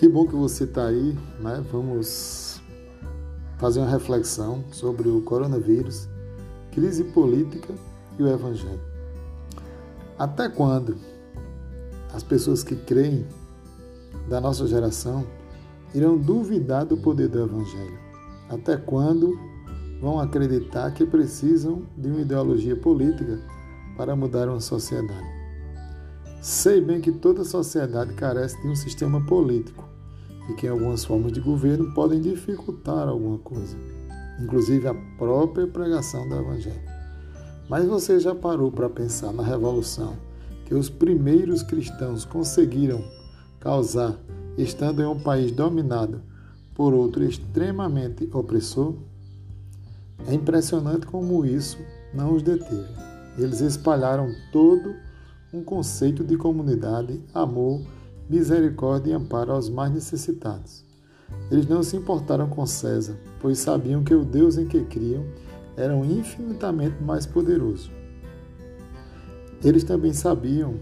Que bom que você está aí, né? Vamos fazer uma reflexão sobre o coronavírus, crise política e o evangelho. Até quando as pessoas que creem da nossa geração irão duvidar do poder do evangelho? Até quando vão acreditar que precisam de uma ideologia política para mudar uma sociedade? Sei bem que toda sociedade carece de um sistema político e que algumas formas de governo podem dificultar alguma coisa, inclusive a própria pregação do Evangelho. Mas você já parou para pensar na revolução que os primeiros cristãos conseguiram causar estando em um país dominado por outro extremamente opressor? É impressionante como isso não os deteve. Eles espalharam todo um conceito de comunidade, amor, misericórdia e amparo aos mais necessitados. Eles não se importaram com César, pois sabiam que o Deus em que criam era infinitamente mais poderoso. Eles também sabiam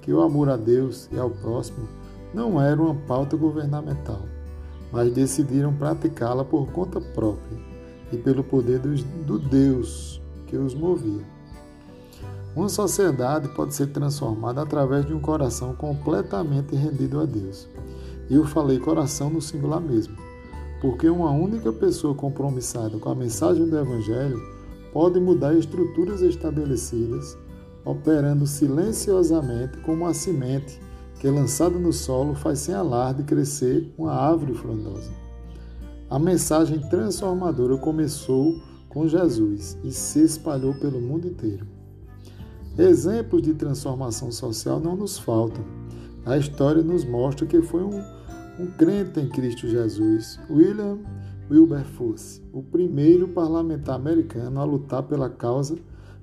que o amor a Deus e ao próximo não era uma pauta governamental, mas decidiram praticá-la por conta própria e pelo poder do Deus que os movia. Uma sociedade pode ser transformada através de um coração completamente rendido a Deus. E eu falei coração no singular mesmo, porque uma única pessoa compromissada com a mensagem do Evangelho pode mudar estruturas estabelecidas, operando silenciosamente como a semente que, lançada no solo, faz sem alarde crescer uma árvore frondosa. A mensagem transformadora começou com Jesus e se espalhou pelo mundo inteiro. Exemplos de transformação social não nos faltam. A história nos mostra que foi um, um crente em Cristo Jesus, William Wilberforce, o primeiro parlamentar americano a lutar pela causa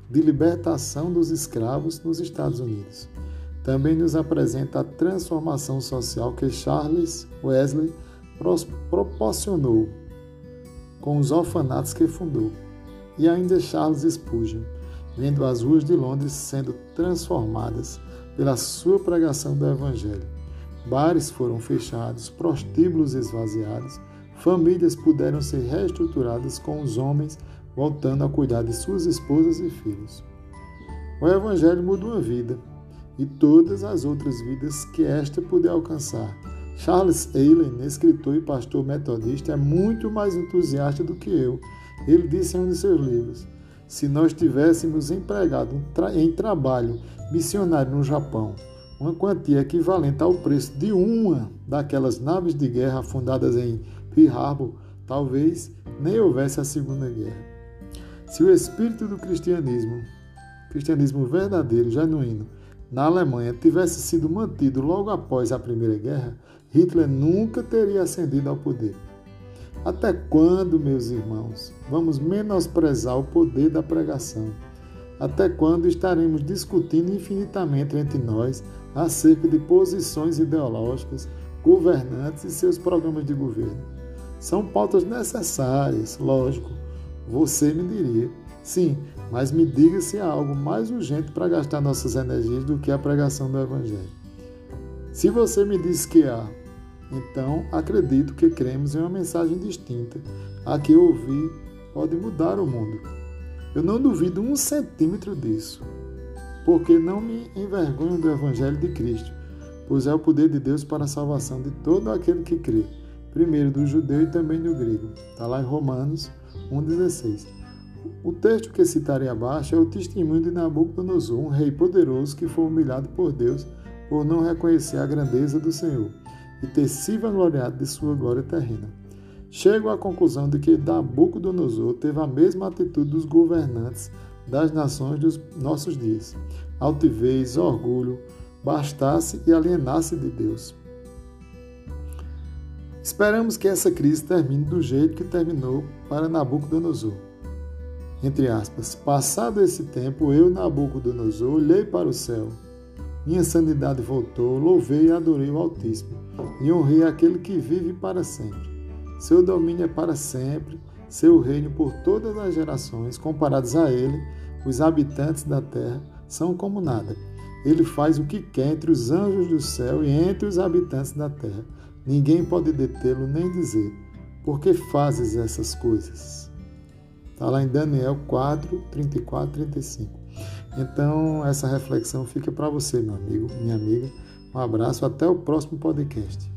de libertação dos escravos nos Estados Unidos. Também nos apresenta a transformação social que Charles Wesley proporcionou com os orfanatos que fundou, e ainda Charles Spurgeon vendo as ruas de Londres sendo transformadas pela sua pregação do Evangelho. Bares foram fechados, prostíbulos esvaziados, famílias puderam ser reestruturadas com os homens voltando a cuidar de suas esposas e filhos. O Evangelho muda uma vida e todas as outras vidas que esta puder alcançar. Charles Allen, escritor e pastor metodista, é muito mais entusiasta do que eu. Ele disse em um de seus livros: se nós tivéssemos empregado em trabalho missionário no Japão uma quantia equivalente ao preço de uma daquelas naves de guerra afundadas em Pearl Harbor, talvez nem houvesse a Segunda Guerra. Se o espírito do cristianismo, cristianismo verdadeiro, genuíno, na Alemanha tivesse sido mantido logo após a Primeira Guerra, Hitler nunca teria ascendido ao poder. Até quando, meus irmãos, vamos menosprezar o poder da pregação? Até quando estaremos discutindo infinitamente entre nós acerca de posições ideológicas, governantes e seus programas de governo? São pautas necessárias, lógico. Você me diria. Sim, mas me diga se há algo mais urgente para gastar nossas energias do que a pregação do Evangelho. Se você me diz que há, então, acredito que cremos em uma mensagem distinta. A que ouvir pode mudar o mundo. Eu não duvido um centímetro disso, porque não me envergonho do Evangelho de Cristo, pois é o poder de Deus para a salvação de todo aquele que crê, primeiro do judeu e também do grego. Está lá em Romanos 1,16. O texto que citarei abaixo é o testemunho de Nabucodonosor, um rei poderoso que foi humilhado por Deus por não reconhecer a grandeza do Senhor e ter se vangloriado de sua glória terrena. Chego à conclusão de que Nabucodonosor teve a mesma atitude dos governantes das nações dos nossos dias: altivez, orgulho, bastasse e alienasse de Deus. Esperamos que essa crise termine do jeito que terminou para Nabucodonosor. Entre aspas, passado esse tempo, eu, Nabucodonosor, olhei para o céu minha sanidade voltou, louvei e adorei o Altíssimo, e honrei aquele que vive para sempre. Seu domínio é para sempre, seu reino por todas as gerações, comparados a ele, os habitantes da terra são como nada. Ele faz o que quer entre os anjos do céu e entre os habitantes da terra. Ninguém pode detê-lo nem dizer: Por que fazes essas coisas? Está lá em Daniel 4, 34, 35. Então, essa reflexão fica para você, meu amigo, minha amiga. Um abraço, até o próximo podcast.